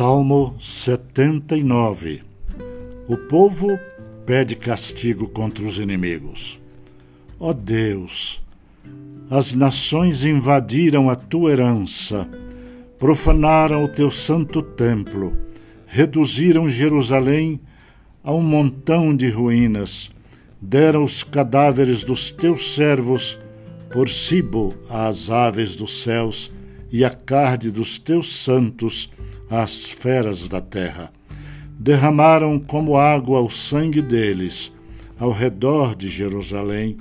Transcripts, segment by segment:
Salmo 79 O povo pede castigo contra os inimigos. Ó Deus, as nações invadiram a tua herança, profanaram o teu santo templo, reduziram Jerusalém a um montão de ruínas, deram os cadáveres dos teus servos por cibo às aves dos céus e a carne dos teus santos às feras da terra. Derramaram como água o sangue deles ao redor de Jerusalém,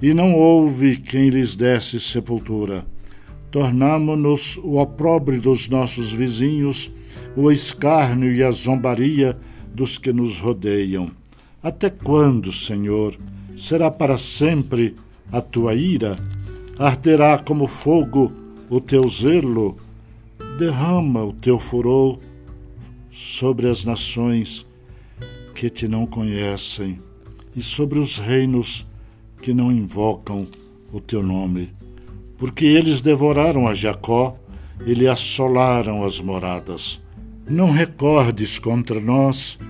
e não houve quem lhes desse sepultura. Tornamo-nos o opróbrio dos nossos vizinhos, o escárnio e a zombaria dos que nos rodeiam. Até quando, Senhor, será para sempre a tua ira? Arderá como fogo o teu zelo? Derrama o teu furor sobre as nações que te não conhecem e sobre os reinos que não invocam o teu nome. Porque eles devoraram a Jacó e lhe assolaram as moradas. Não recordes contra nós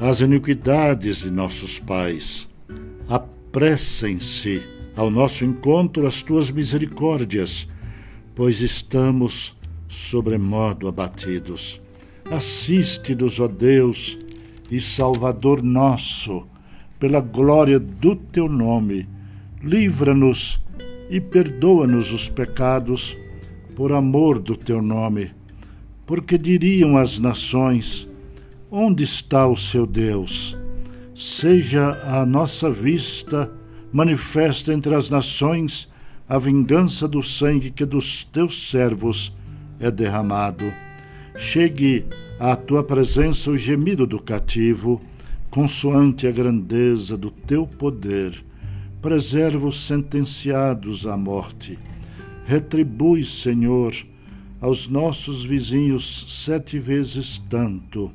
as iniquidades de nossos pais. Apressem-se ao nosso encontro as tuas misericórdias, pois estamos sobremodo abatidos. Assiste-nos, ó Deus e Salvador nosso, pela glória do teu nome. Livra-nos e perdoa-nos os pecados, por amor do teu nome. Porque diriam as nações: Onde está o seu Deus? Seja a nossa vista manifesta entre as nações a vingança do sangue que dos teus servos é derramado. Chegue à tua presença o gemido do cativo, consoante a grandeza do teu poder. Preserva os sentenciados à morte. Retribui, Senhor, aos nossos vizinhos sete vezes tanto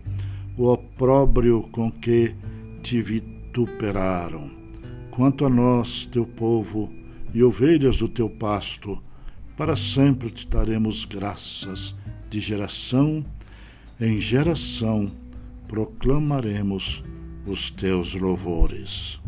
o opróbrio com que te vituperaram. Quanto a nós, teu povo, e ovelhas do teu pasto, para sempre te daremos graças, de geração em geração proclamaremos os teus louvores.